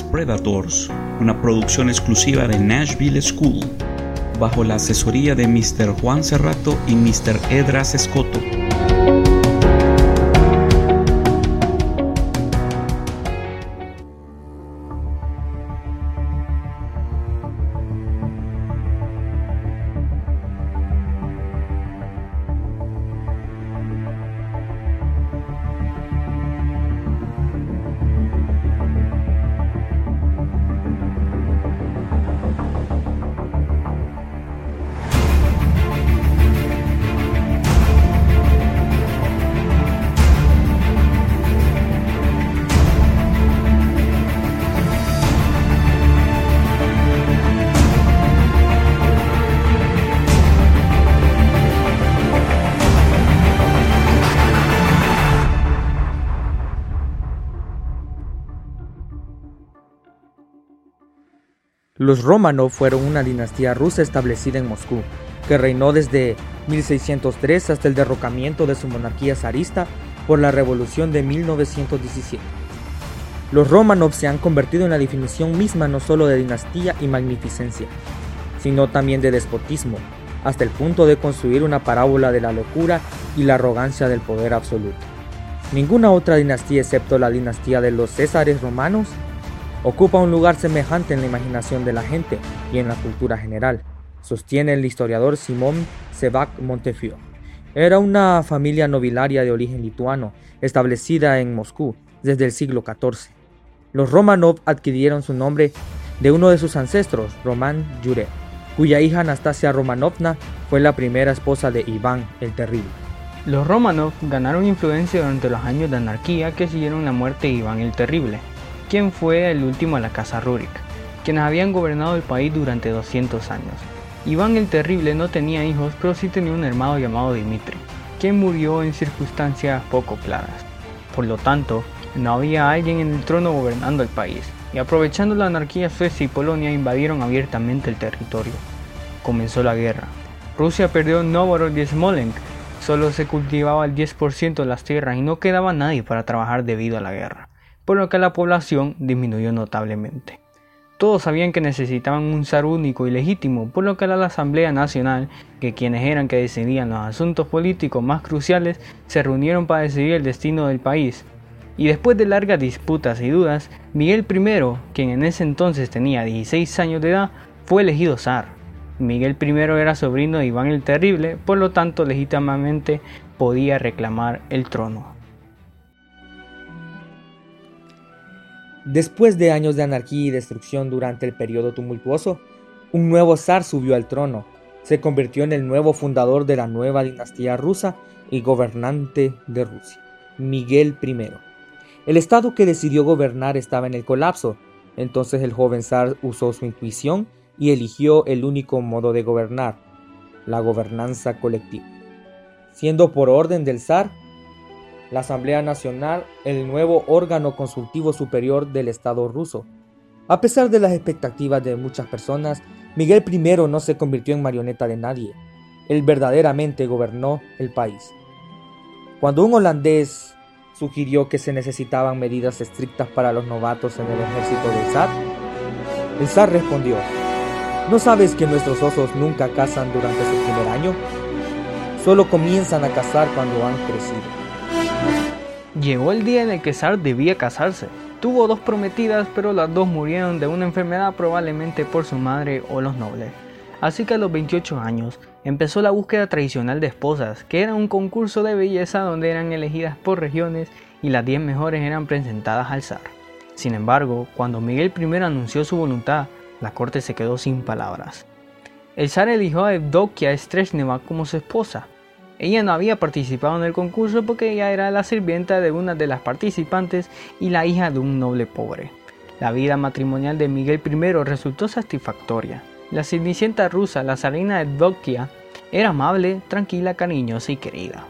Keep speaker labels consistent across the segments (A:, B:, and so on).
A: Predators, una producción exclusiva de Nashville School, bajo la asesoría de Mr. Juan Cerrato y Mr. Edras Escoto.
B: Los Romanov fueron una dinastía rusa establecida en Moscú, que reinó desde 1603 hasta el derrocamiento de su monarquía zarista por la revolución de 1917. Los Romanov se han convertido en la definición misma no solo de dinastía y magnificencia, sino también de despotismo, hasta el punto de construir una parábola de la locura y la arrogancia del poder absoluto. Ninguna otra dinastía excepto la dinastía de los Césares romanos ocupa un lugar semejante en la imaginación de la gente y en la cultura general, sostiene el historiador Simón Sevac Montefiore. Era una familia nobiliaria de origen lituano, establecida en Moscú desde el siglo XIV. Los Romanov adquirieron su nombre de uno de sus ancestros, Román Jure, cuya hija Anastasia Romanovna fue la primera esposa de Iván el Terrible.
C: Los Romanov ganaron influencia durante los años de anarquía que siguieron la muerte de Iván el Terrible, quien fue el último de la casa Rurik, quienes habían gobernado el país durante 200 años. Iván el Terrible no tenía hijos, pero sí tenía un hermano llamado Dimitri, quien murió en circunstancias poco claras. Por lo tanto, no había alguien en el trono gobernando el país, y aprovechando la anarquía Suecia y Polonia invadieron abiertamente el territorio. Comenzó la guerra. Rusia perdió Novgorod y Smolensk, solo se cultivaba el 10% de las tierras y no quedaba nadie para trabajar debido a la guerra por lo que la población disminuyó notablemente. Todos sabían que necesitaban un zar único y legítimo, por lo que la Asamblea Nacional, que quienes eran que decidían los asuntos políticos más cruciales, se reunieron para decidir el destino del país. Y después de largas disputas y dudas, Miguel I, quien en ese entonces tenía 16 años de edad, fue elegido zar. Miguel I era sobrino de Iván el Terrible, por lo tanto legítimamente podía reclamar el trono.
B: Después de años de anarquía y destrucción durante el periodo tumultuoso, un nuevo zar subió al trono, se convirtió en el nuevo fundador de la nueva dinastía rusa y gobernante de Rusia, Miguel I. El estado que decidió gobernar estaba en el colapso, entonces el joven zar usó su intuición y eligió el único modo de gobernar, la gobernanza colectiva. Siendo por orden del zar, la Asamblea Nacional, el nuevo órgano consultivo superior del Estado ruso. A pesar de las expectativas de muchas personas, Miguel I no se convirtió en marioneta de nadie. Él verdaderamente gobernó el país. Cuando un holandés sugirió que se necesitaban medidas estrictas para los novatos en el ejército del zar, el zar respondió, ¿no sabes que nuestros osos nunca cazan durante su primer año? Solo comienzan a cazar cuando han crecido.
C: Llegó el día en el que Zar debía casarse. Tuvo dos prometidas, pero las dos murieron de una enfermedad probablemente por su madre o los nobles. Así que a los 28 años empezó la búsqueda tradicional de esposas, que era un concurso de belleza donde eran elegidas por regiones y las 10 mejores eran presentadas al zar. Sin embargo, cuando Miguel I anunció su voluntad, la corte se quedó sin palabras. El zar eligió a Evdokia Streshneva como su esposa, ella no había participado en el concurso porque ella era la sirvienta de una de las participantes y la hija de un noble pobre. La vida matrimonial de Miguel I resultó satisfactoria. La cenicienta rusa, la zarina Evdokia, era amable, tranquila, cariñosa y querida.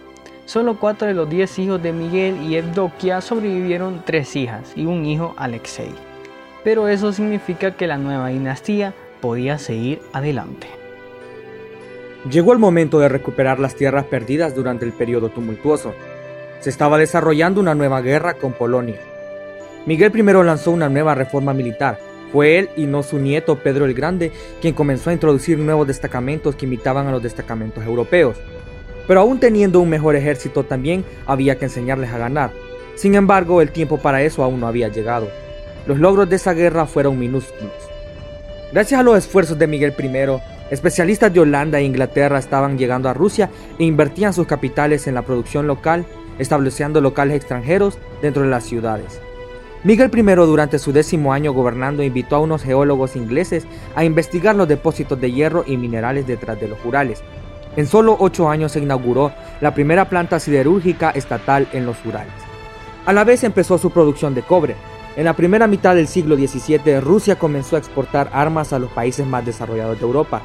C: Solo cuatro de los diez hijos de Miguel y Evdokia sobrevivieron tres hijas y un hijo Alexei. Pero eso significa que la nueva dinastía podía seguir adelante.
B: Llegó el momento de recuperar las tierras perdidas durante el periodo tumultuoso. Se estaba desarrollando una nueva guerra con Polonia. Miguel I lanzó una nueva reforma militar. Fue él y no su nieto Pedro el Grande quien comenzó a introducir nuevos destacamentos que imitaban a los destacamentos europeos. Pero aún teniendo un mejor ejército también había que enseñarles a ganar. Sin embargo, el tiempo para eso aún no había llegado. Los logros de esa guerra fueron minúsculos. Gracias a los esfuerzos de Miguel I, especialistas de Holanda e Inglaterra estaban llegando a Rusia e invertían sus capitales en la producción local, estableciendo locales extranjeros dentro de las ciudades. Miguel I durante su décimo año gobernando invitó a unos geólogos ingleses a investigar los depósitos de hierro y minerales detrás de los Urales. En solo ocho años se inauguró la primera planta siderúrgica estatal en los Urales. A la vez empezó su producción de cobre. En la primera mitad del siglo XVII, Rusia comenzó a exportar armas a los países más desarrollados de Europa.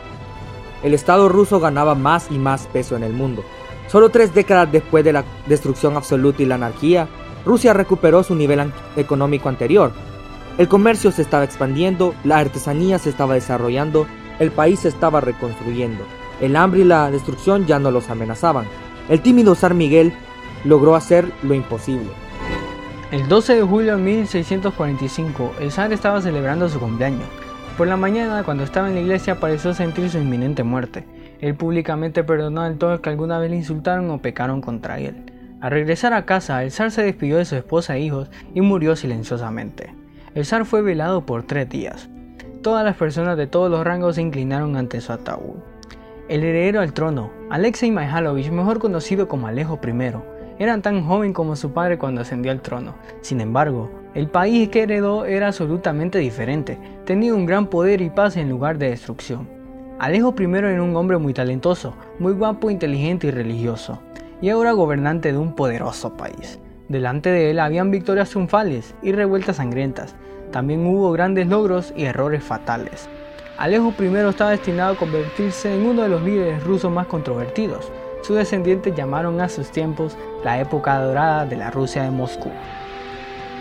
B: El Estado ruso ganaba más y más peso en el mundo. Solo tres décadas después de la destrucción absoluta y la anarquía, Rusia recuperó su nivel económico anterior. El comercio se estaba expandiendo, la artesanía se estaba desarrollando, el país se estaba reconstruyendo. El hambre y la destrucción ya no los amenazaban. El tímido zar Miguel logró hacer lo imposible.
C: El 12 de julio de 1645, el zar estaba celebrando su cumpleaños. Por la mañana, cuando estaba en la iglesia, pareció sentir su inminente muerte. Él públicamente perdonó a todos que alguna vez le insultaron o pecaron contra él. Al regresar a casa, el zar se despidió de su esposa e hijos y murió silenciosamente. El zar fue velado por tres días. Todas las personas de todos los rangos se inclinaron ante su ataúd. El heredero al trono, Alexei Mihalovich, mejor conocido como Alejo I, era tan joven como su padre cuando ascendió al trono. Sin embargo, el país que heredó era absolutamente diferente, tenía un gran poder y paz en lugar de destrucción. Alejo I era un hombre muy talentoso, muy guapo, inteligente y religioso y ahora gobernante de un poderoso país. Delante de él habían victorias triunfales y revueltas sangrientas. También hubo grandes logros y errores fatales. Alejo I estaba destinado a convertirse en uno de los líderes rusos más controvertidos. Sus descendientes llamaron a sus tiempos la época dorada de la Rusia de Moscú.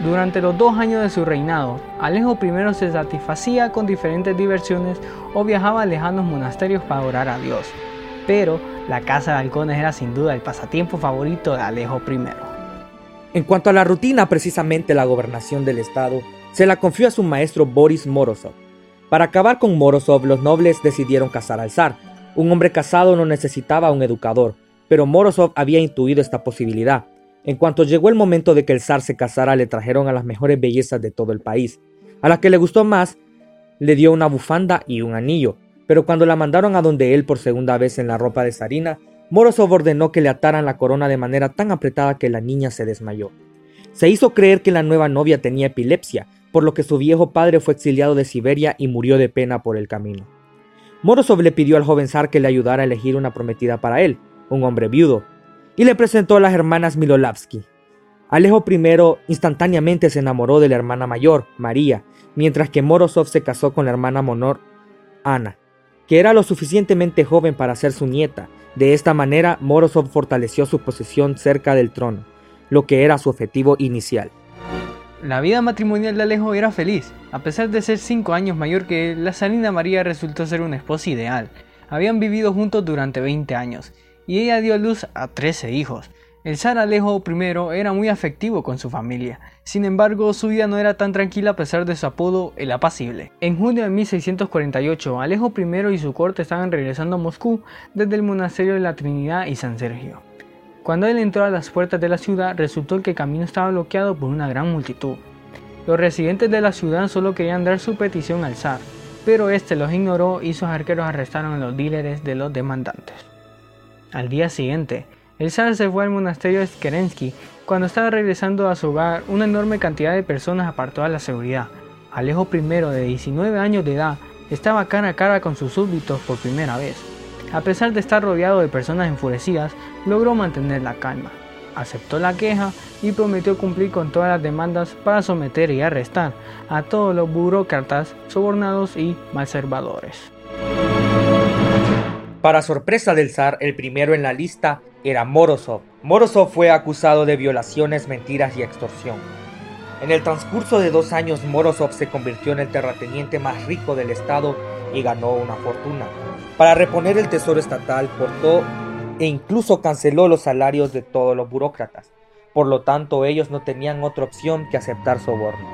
C: Durante los dos años de su reinado, Alejo I se satisfacía con diferentes diversiones o viajaba a lejanos monasterios para orar a Dios, pero la caza de halcones era sin duda el pasatiempo favorito de Alejo I.
B: En cuanto a la rutina, precisamente la gobernación del estado, se la confió a su maestro Boris Morozov. Para acabar con Morozov, los nobles decidieron casar al zar. Un hombre casado no necesitaba un educador, pero Morozov había intuido esta posibilidad. En cuanto llegó el momento de que el zar se casara, le trajeron a las mejores bellezas de todo el país. A la que le gustó más, le dio una bufanda y un anillo, pero cuando la mandaron a donde él por segunda vez en la ropa de Sarina, Morozov ordenó que le ataran la corona de manera tan apretada que la niña se desmayó. Se hizo creer que la nueva novia tenía epilepsia, por lo que su viejo padre fue exiliado de Siberia y murió de pena por el camino. Morozov le pidió al joven zar que le ayudara a elegir una prometida para él, un hombre viudo, y le presentó a las hermanas Milolavsky. Alejo I instantáneamente se enamoró de la hermana mayor, María, mientras que Morozov se casó con la hermana menor, Ana que era lo suficientemente joven para ser su nieta. De esta manera, Morozov fortaleció su posición cerca del trono, lo que era su objetivo inicial.
C: La vida matrimonial de Alejo era feliz. A pesar de ser cinco años mayor que él, la Salina María resultó ser una esposa ideal. Habían vivido juntos durante 20 años, y ella dio a luz a 13 hijos. El zar Alejo I era muy afectivo con su familia, sin embargo su vida no era tan tranquila a pesar de su apodo El Apacible. En junio de 1648, Alejo I y su corte estaban regresando a Moscú desde el monasterio de la Trinidad y San Sergio. Cuando él entró a las puertas de la ciudad, resultó que el camino estaba bloqueado por una gran multitud. Los residentes de la ciudad solo querían dar su petición al zar, pero este los ignoró y sus arqueros arrestaron a los líderes de los demandantes. Al día siguiente, el zar se fue al monasterio de Kerensky. Cuando estaba regresando a su hogar, una enorme cantidad de personas apartó a la seguridad. Alejo I, de 19 años de edad, estaba cara a cara con sus súbditos por primera vez. A pesar de estar rodeado de personas enfurecidas, logró mantener la calma. Aceptó la queja y prometió cumplir con todas las demandas para someter y arrestar a todos los burócratas, sobornados y malservadores.
B: Para sorpresa del zar, el primero en la lista era Morozov. Morozov fue acusado de violaciones, mentiras y extorsión. En el transcurso de dos años, Morozov se convirtió en el terrateniente más rico del estado y ganó una fortuna. Para reponer el tesoro estatal, cortó e incluso canceló los salarios de todos los burócratas. por lo tanto ellos no tenían otra opción que aceptar soborno.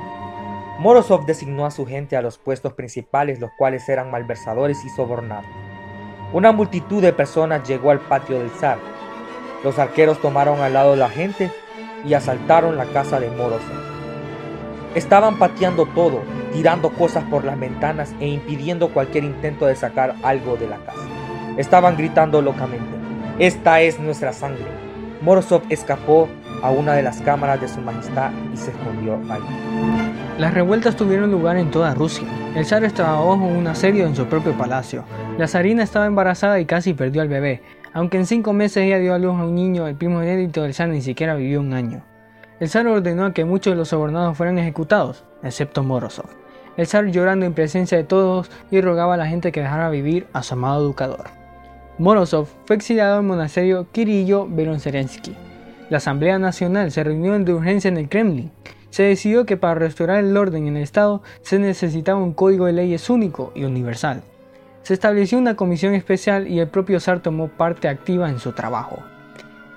B: Morozov designó a su gente a los puestos principales, los cuales eran malversadores y sobornados. Una multitud de personas llegó al patio del zar. Los arqueros tomaron al lado la gente y asaltaron la casa de Morozov. Estaban pateando todo, tirando cosas por las ventanas e impidiendo cualquier intento de sacar algo de la casa. Estaban gritando locamente, esta es nuestra sangre. Morozov escapó a una de las cámaras de su majestad y se escondió ahí.
C: Las revueltas tuvieron lugar en toda Rusia. El zar estaba bajo un asedio en su propio palacio. La zarina estaba embarazada y casi perdió al bebé. Aunque en cinco meses ella dio a luz a un niño, el primo inédito del zar ni siquiera vivió un año. El zar ordenó que muchos de los sobornados fueran ejecutados, excepto Morozov. El zar llorando en presencia de todos y rogaba a la gente que dejara vivir a su amado educador. Morozov fue exiliado al monasterio Kirillo Beronzerensky. La Asamblea Nacional se reunió de urgencia en el Kremlin. Se decidió que para restaurar el orden en el Estado se necesitaba un código de leyes único y universal. Se estableció una comisión especial y el propio zar tomó parte activa en su trabajo.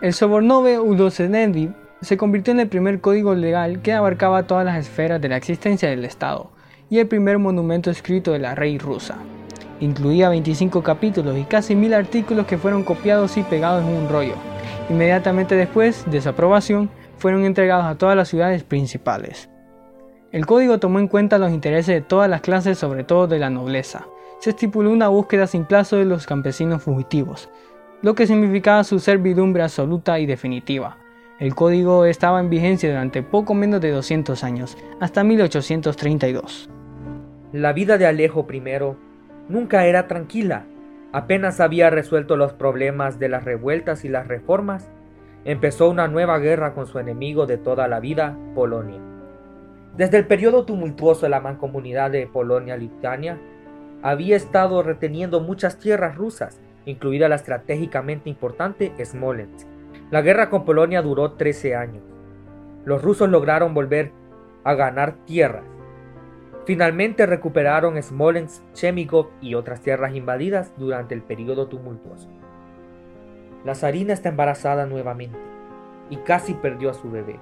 C: El sobornove Udoseneviv se convirtió en el primer código legal que abarcaba todas las esferas de la existencia del Estado y el primer monumento escrito de la rey rusa. Incluía 25 capítulos y casi mil artículos que fueron copiados y pegados en un rollo. Inmediatamente después de su aprobación, fueron entregados a todas las ciudades principales. El código tomó en cuenta los intereses de todas las clases, sobre todo de la nobleza. Se estipuló una búsqueda sin plazo de los campesinos fugitivos, lo que significaba su servidumbre absoluta y definitiva, el código estaba en vigencia durante poco menos de 200 años, hasta 1832.
B: La vida de Alejo I nunca era tranquila. Apenas había resuelto los problemas de las revueltas y las reformas, empezó una nueva guerra con su enemigo de toda la vida, Polonia. Desde el periodo tumultuoso de la mancomunidad de Polonia-Lituania, había estado reteniendo muchas tierras rusas, incluida la estratégicamente importante Smolensk la guerra con Polonia duró 13 años. Los rusos lograron volver a ganar tierras. Finalmente recuperaron Smolensk, Chemigov y otras tierras invadidas durante el periodo tumultuoso. La zarina está embarazada nuevamente y casi perdió a su bebé.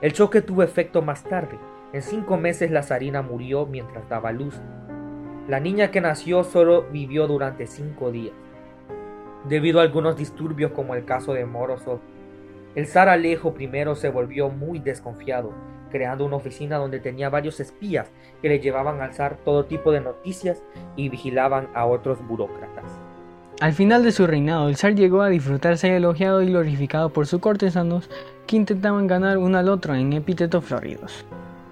B: El choque tuvo efecto más tarde. En cinco meses la zarina murió mientras daba luz. La niña que nació solo vivió durante cinco días. Debido a algunos disturbios como el caso de Morozov, el zar Alejo I se volvió muy desconfiado, creando una oficina donde tenía varios espías que le llevaban al zar todo tipo de noticias y vigilaban a otros burócratas.
C: Al final de su reinado, el zar llegó a disfrutar ser elogiado y glorificado por sus cortesanos que intentaban ganar uno al otro en epítetos floridos.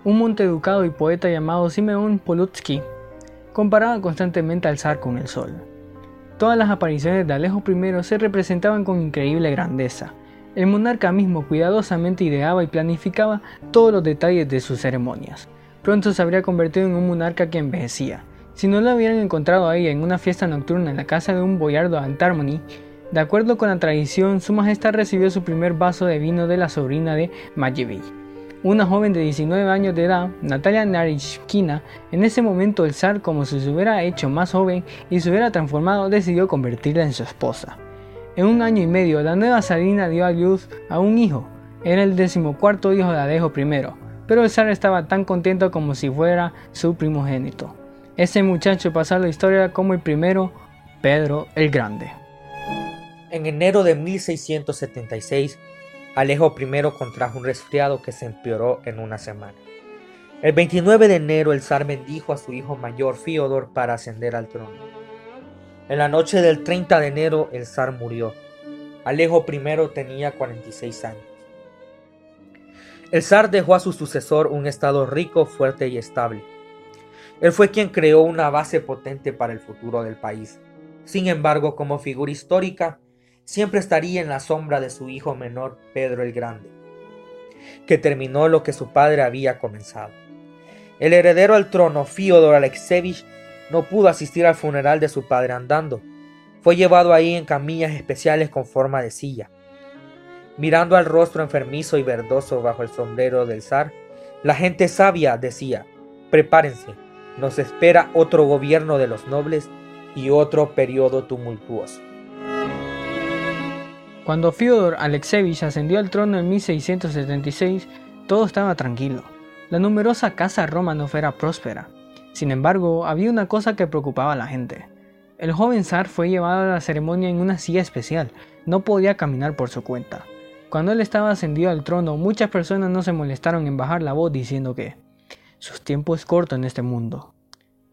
C: Un monteducado y poeta llamado Simeón Polutsky comparaba constantemente al zar con el sol. Todas las apariciones de Alejo I se representaban con increíble grandeza. El monarca mismo cuidadosamente ideaba y planificaba todos los detalles de sus ceremonias. Pronto se habría convertido en un monarca que envejecía. Si no lo hubieran encontrado ahí en una fiesta nocturna en la casa de un boyardo Antarmony, de acuerdo con la tradición, su majestad recibió su primer vaso de vino de la sobrina de Majevich una joven de 19 años de edad, Natalia Narishkina, en ese momento el zar, como si se hubiera hecho más joven y se hubiera transformado, decidió convertirla en su esposa. En un año y medio, la nueva zarina dio a luz a un hijo. Era el decimocuarto hijo de Alejo I, pero el zar estaba tan contento como si fuera su primogénito. Ese muchacho pasó a la historia como el primero, Pedro el Grande.
B: En enero de 1676, Alejo I contrajo un resfriado que se empeoró en una semana. El 29 de enero el zar bendijo a su hijo mayor Fiodor para ascender al trono. En la noche del 30 de enero el zar murió. Alejo I tenía 46 años. El zar dejó a su sucesor un estado rico, fuerte y estable. Él fue quien creó una base potente para el futuro del país. Sin embargo, como figura histórica, siempre estaría en la sombra de su hijo menor, Pedro el Grande, que terminó lo que su padre había comenzado. El heredero al trono, Fyodor Alexevich, no pudo asistir al funeral de su padre andando. Fue llevado ahí en camillas especiales con forma de silla. Mirando al rostro enfermizo y verdoso bajo el sombrero del zar, la gente sabia decía, prepárense, nos espera otro gobierno de los nobles y otro periodo tumultuoso.
C: Cuando Fyodor Alexevich ascendió al trono en 1676, todo estaba tranquilo. La numerosa casa Romanov era próspera. Sin embargo, había una cosa que preocupaba a la gente. El joven zar fue llevado a la ceremonia en una silla especial, no podía caminar por su cuenta. Cuando él estaba ascendido al trono, muchas personas no se molestaron en bajar la voz diciendo que su tiempo es corto en este mundo.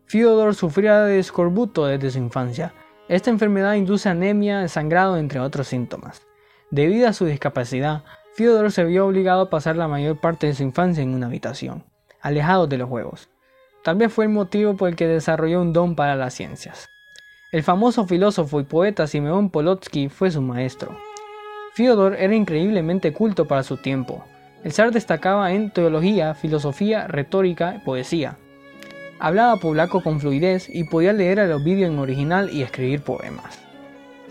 C: Fyodor sufría de escorbuto desde su infancia. Esta enfermedad induce anemia, sangrado, entre otros síntomas. Debido a su discapacidad, Fyodor se vio obligado a pasar la mayor parte de su infancia en una habitación, alejado de los juegos. Tal vez fue el motivo por el que desarrolló un don para las ciencias. El famoso filósofo y poeta Simeón Polotsky fue su maestro. Fyodor era increíblemente culto para su tiempo. El zar destacaba en teología, filosofía, retórica y poesía. Hablaba polaco con fluidez y podía leer el Ovidio en original y escribir poemas.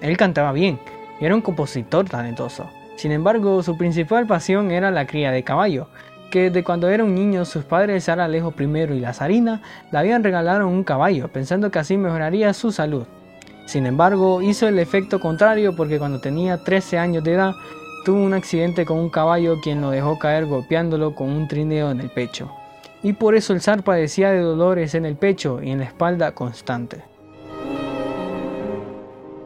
C: Él cantaba bien y era un compositor talentoso. Sin embargo, su principal pasión era la cría de caballo, que de cuando era un niño sus padres Sara Alejo I y la zarina le habían regalado un caballo, pensando que así mejoraría su salud. Sin embargo, hizo el efecto contrario porque cuando tenía 13 años de edad, tuvo un accidente con un caballo quien lo dejó caer golpeándolo con un trineo en el pecho y por eso el zar padecía de dolores en el pecho y en la espalda constante.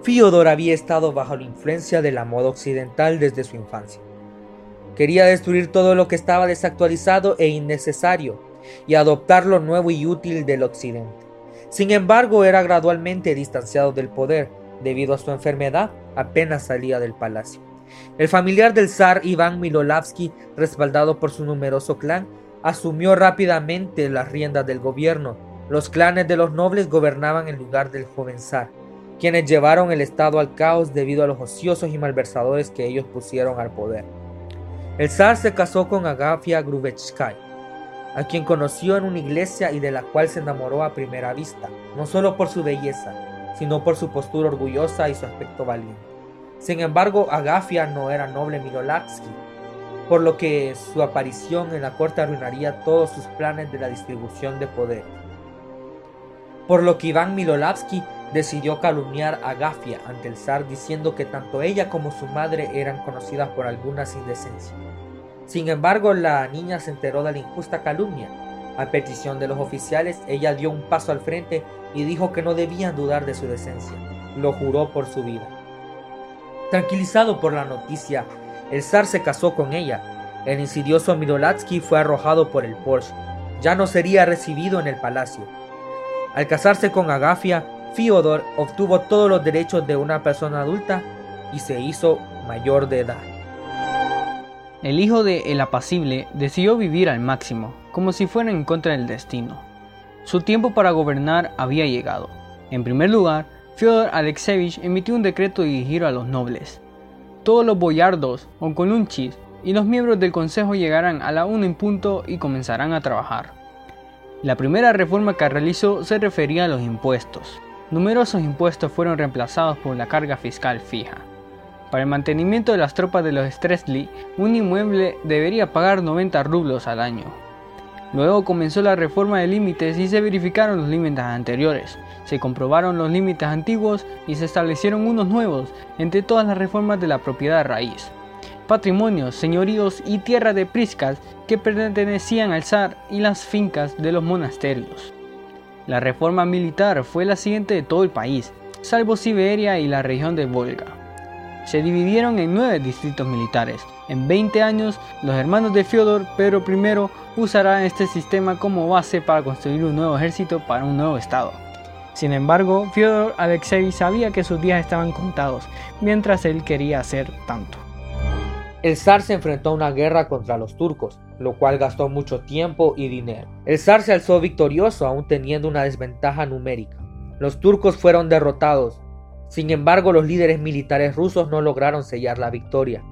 B: Fiodor había estado bajo la influencia de la moda occidental desde su infancia. Quería destruir todo lo que estaba desactualizado e innecesario y adoptar lo nuevo y útil del occidente. Sin embargo, era gradualmente distanciado del poder debido a su enfermedad apenas salía del palacio. El familiar del zar Iván Milolavsky, respaldado por su numeroso clan, asumió rápidamente las riendas del gobierno. Los clanes de los nobles gobernaban en lugar del joven zar, quienes llevaron el estado al caos debido a los ociosos y malversadores que ellos pusieron al poder. El zar se casó con Agafia Grubetskaya, a quien conoció en una iglesia y de la cual se enamoró a primera vista, no solo por su belleza, sino por su postura orgullosa y su aspecto valiente. Sin embargo, Agafia no era noble Milolavsky, por lo que su aparición en la corte arruinaría todos sus planes de la distribución de poder. Por lo que Iván Milolavsky decidió calumniar a Gafia ante el zar diciendo que tanto ella como su madre eran conocidas por algunas indecencias. Sin embargo, la niña se enteró de la injusta calumnia. A petición de los oficiales, ella dio un paso al frente y dijo que no debían dudar de su decencia. Lo juró por su vida. Tranquilizado por la noticia, el zar se casó con ella. El insidioso Mirolatsky fue arrojado por el Porsche. Ya no sería recibido en el palacio. Al casarse con Agafia, Fyodor obtuvo todos los derechos de una persona adulta y se hizo mayor de edad.
C: El hijo de El Apacible decidió vivir al máximo, como si fuera en contra del destino. Su tiempo para gobernar había llegado. En primer lugar, Fyodor Alexevich emitió un decreto dirigido a los nobles, todos los boyardos o colunchis y los miembros del consejo llegarán a la una en punto y comenzarán a trabajar. La primera reforma que realizó se refería a los impuestos. Numerosos impuestos fueron reemplazados por la carga fiscal fija. Para el mantenimiento de las tropas de los Stresli, un inmueble debería pagar 90 rublos al año. Luego comenzó la reforma de límites y se verificaron los límites anteriores, se comprobaron los límites antiguos y se establecieron unos nuevos entre todas las reformas de la propiedad raíz. Patrimonios, señoríos y tierra de priscas que pertenecían al zar y las fincas de los monasterios. La reforma militar fue la siguiente de todo el país, salvo Siberia y la región de Volga. Se dividieron en nueve distritos militares. En 20 años, los hermanos de Fyodor, Pedro I, usarán este sistema como base para construir un nuevo ejército para un nuevo estado. Sin embargo, Fyodor Alexei sabía que sus días estaban contados, mientras él quería hacer tanto.
B: El zar se enfrentó a una guerra contra los turcos, lo cual gastó mucho tiempo y dinero. El zar se alzó victorioso aún teniendo una desventaja numérica. Los turcos fueron derrotados. Sin embargo, los líderes militares rusos no lograron sellar la victoria.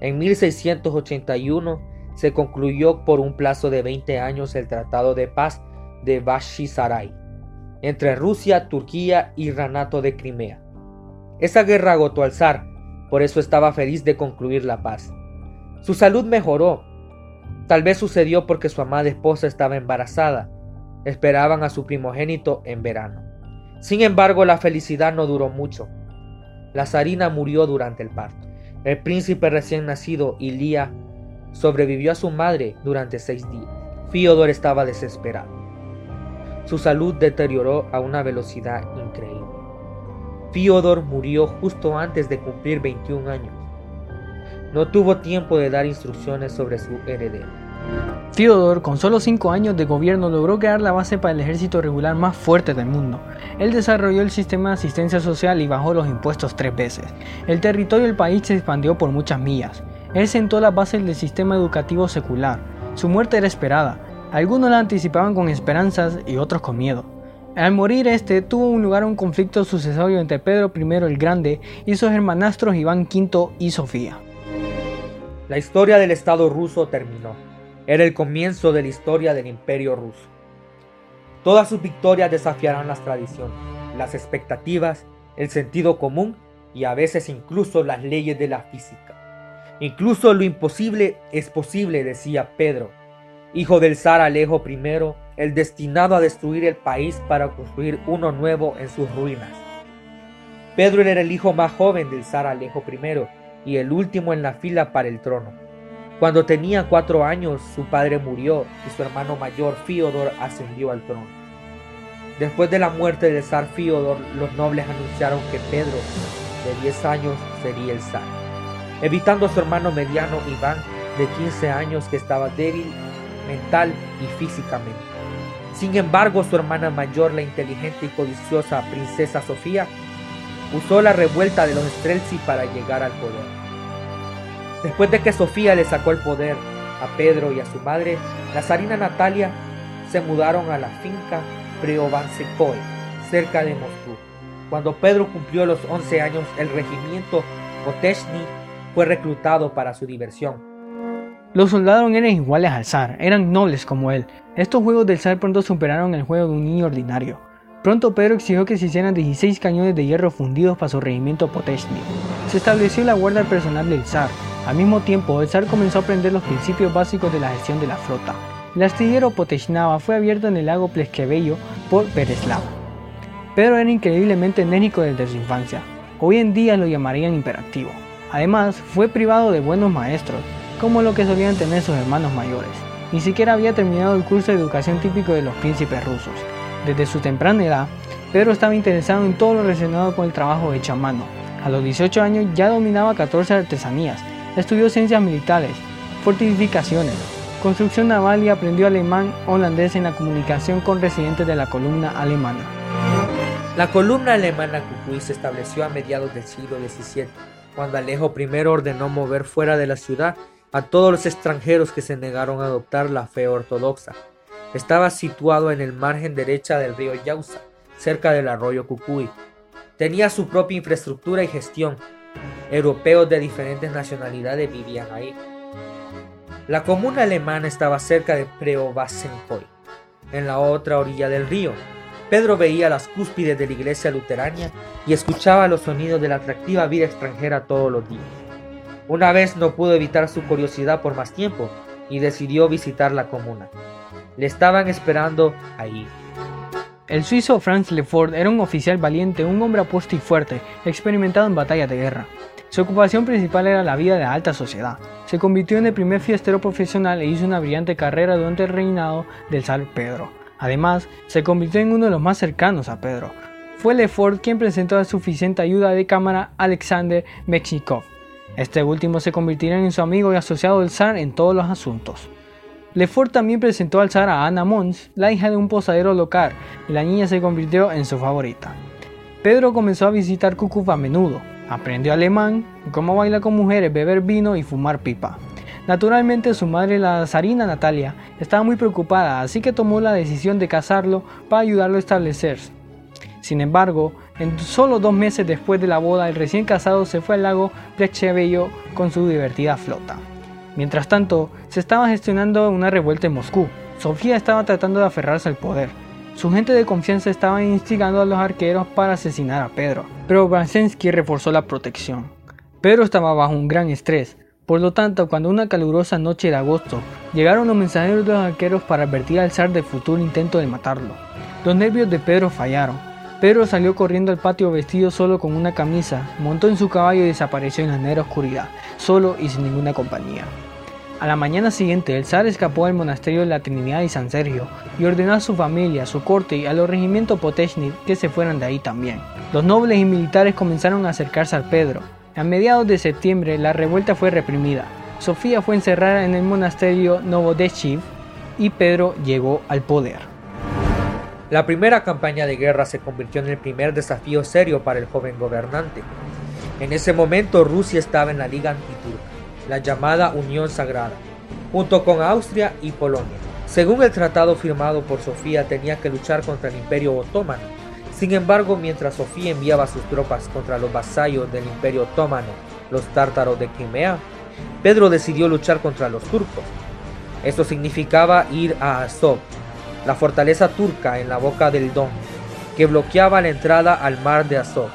B: En 1681 se concluyó por un plazo de 20 años el Tratado de Paz de Bashisaray entre Rusia, Turquía y Ranato de Crimea. Esa guerra agotó al zar, por eso estaba feliz de concluir la paz. Su salud mejoró. Tal vez sucedió porque su amada esposa estaba embarazada. Esperaban a su primogénito en verano. Sin embargo, la felicidad no duró mucho. La zarina murió durante el parto. El príncipe recién nacido, Ilía, sobrevivió a su madre durante seis días. Fiodor estaba desesperado. Su salud deterioró a una velocidad increíble. Fiodor murió justo antes de cumplir 21 años. No tuvo tiempo de dar instrucciones sobre su heredero.
C: Fiodor, con solo 5 años de gobierno, logró crear la base para el ejército regular más fuerte del mundo. Él desarrolló el sistema de asistencia social y bajó los impuestos tres veces. El territorio del país se expandió por muchas millas. Él sentó las bases del sistema educativo secular. Su muerte era esperada. Algunos la anticipaban con esperanzas y otros con miedo. Al morir este, tuvo un lugar un conflicto sucesorio entre Pedro I el Grande y sus hermanastros Iván V y Sofía.
B: La historia del Estado ruso terminó. Era el comienzo de la historia del Imperio ruso. Todas sus victorias desafiarán las tradiciones, las expectativas, el sentido común y a veces incluso las leyes de la física. Incluso lo imposible es posible, decía Pedro, hijo del zar Alejo I, el destinado a destruir el país para construir uno nuevo en sus ruinas. Pedro era el hijo más joven del zar Alejo I y el último en la fila para el trono. Cuando tenía cuatro años, su padre murió y su hermano mayor, Fiodor, ascendió al trono. Después de la muerte del zar Fiodor, los nobles anunciaron que Pedro, de 10 años, sería el zar, evitando a su hermano mediano Iván, de 15 años, que estaba débil mental y físicamente. Sin embargo, su hermana mayor, la inteligente y codiciosa princesa Sofía, usó la revuelta de los Streltsy para llegar al poder. Después de que Sofía le sacó el poder a Pedro y a su madre, la zarina Natalia se mudaron a la finca Preovansekoe, cerca de Moscú. Cuando Pedro cumplió los 11 años, el regimiento Poteshny fue reclutado para su diversión.
C: Los soldados eran iguales al zar, eran nobles como él. Estos juegos del zar pronto superaron el juego de un niño ordinario. Pronto Pedro exigió que se hicieran 16 cañones de hierro fundidos para su regimiento Poteshny. Se estableció la guardia personal del zar. Al mismo tiempo, el zar comenzó a aprender los principios básicos de la gestión de la flota. El astillero Poteshnava fue abierto en el lago Pleskebello por Pereslava. Pedro era increíblemente enérgico desde su infancia. Hoy en día lo llamarían hiperactivo. Además, fue privado de buenos maestros, como lo que solían tener sus hermanos mayores. Ni siquiera había terminado el curso de educación típico de los príncipes rusos. Desde su temprana edad, Pedro estaba interesado en todo lo relacionado con el trabajo hecho a mano. A los 18 años ya dominaba 14 artesanías, estudió ciencias militares, fortificaciones, construcción naval y aprendió alemán holandés en la comunicación con residentes de la columna alemana.
B: La columna alemana Kukui se estableció a mediados del siglo XVII, cuando Alejo I ordenó mover fuera de la ciudad a todos los extranjeros que se negaron a adoptar la fe ortodoxa. Estaba situado en el margen derecha del río Yauza, cerca del arroyo Cucuy. Tenía su propia infraestructura y gestión. Europeos de diferentes nacionalidades vivían ahí. La comuna alemana estaba cerca de Preobasenkoy, en la otra orilla del río. Pedro veía las cúspides de la iglesia luterana y escuchaba los sonidos de la atractiva vida extranjera todos los días. Una vez no pudo evitar su curiosidad por más tiempo y decidió visitar la comuna. Le estaban esperando ahí.
C: El suizo Franz Lefort era un oficial valiente, un hombre apuesto y fuerte, experimentado en batallas de guerra. Su ocupación principal era la vida de alta sociedad. Se convirtió en el primer fiestero profesional e hizo una brillante carrera durante el reinado del zar Pedro. Además, se convirtió en uno de los más cercanos a Pedro. Fue Lefort quien presentó a suficiente ayuda de cámara Alexander Mechnikov. Este último se convirtió en su amigo y asociado del zar en todos los asuntos. Lefort también presentó al zar a Anna Mons, la hija de un posadero local, y la niña se convirtió en su favorita. Pedro comenzó a visitar Kukuf a menudo, aprendió alemán, cómo bailar con mujeres, beber vino y fumar pipa. Naturalmente su madre, la zarina Natalia, estaba muy preocupada, así que tomó la decisión de casarlo para ayudarlo a establecerse. Sin embargo, en solo dos meses después de la boda, el recién casado se fue al lago Plechebello con su divertida flota. Mientras tanto, se estaba gestionando una revuelta en Moscú. Sofía estaba tratando de aferrarse al poder. Su gente de confianza estaba instigando a los arqueros para asesinar a Pedro, pero Brasensky reforzó la protección. Pedro estaba bajo un gran estrés, por lo tanto, cuando una calurosa noche de agosto llegaron los mensajeros de los arqueros para advertir al zar del futuro intento de matarlo, los nervios de Pedro fallaron. Pedro salió corriendo al patio vestido solo con una camisa, montó en su caballo y desapareció en la negra oscuridad, solo y sin ninguna compañía. A la mañana siguiente, el zar escapó al monasterio de la Trinidad y San Sergio y ordenó a su familia, su corte y a los regimientos Potechnik que se fueran de ahí también. Los nobles y militares comenzaron a acercarse al Pedro. A mediados de septiembre, la revuelta fue reprimida. Sofía fue encerrada en el monasterio Novodevichy y Pedro llegó al poder.
B: La primera campaña de guerra se convirtió en el primer desafío serio para el joven gobernante. En ese momento Rusia estaba en la Liga Antiturca, la llamada Unión Sagrada, junto con Austria y Polonia. Según el tratado firmado por Sofía tenía que luchar contra el Imperio Otomano. Sin embargo, mientras Sofía enviaba sus tropas contra los vasallos del Imperio Otomano, los tártaros de Crimea, Pedro decidió luchar contra los turcos. Esto significaba ir a Azov, la fortaleza turca en la boca del Don, que bloqueaba la entrada al mar de Azov.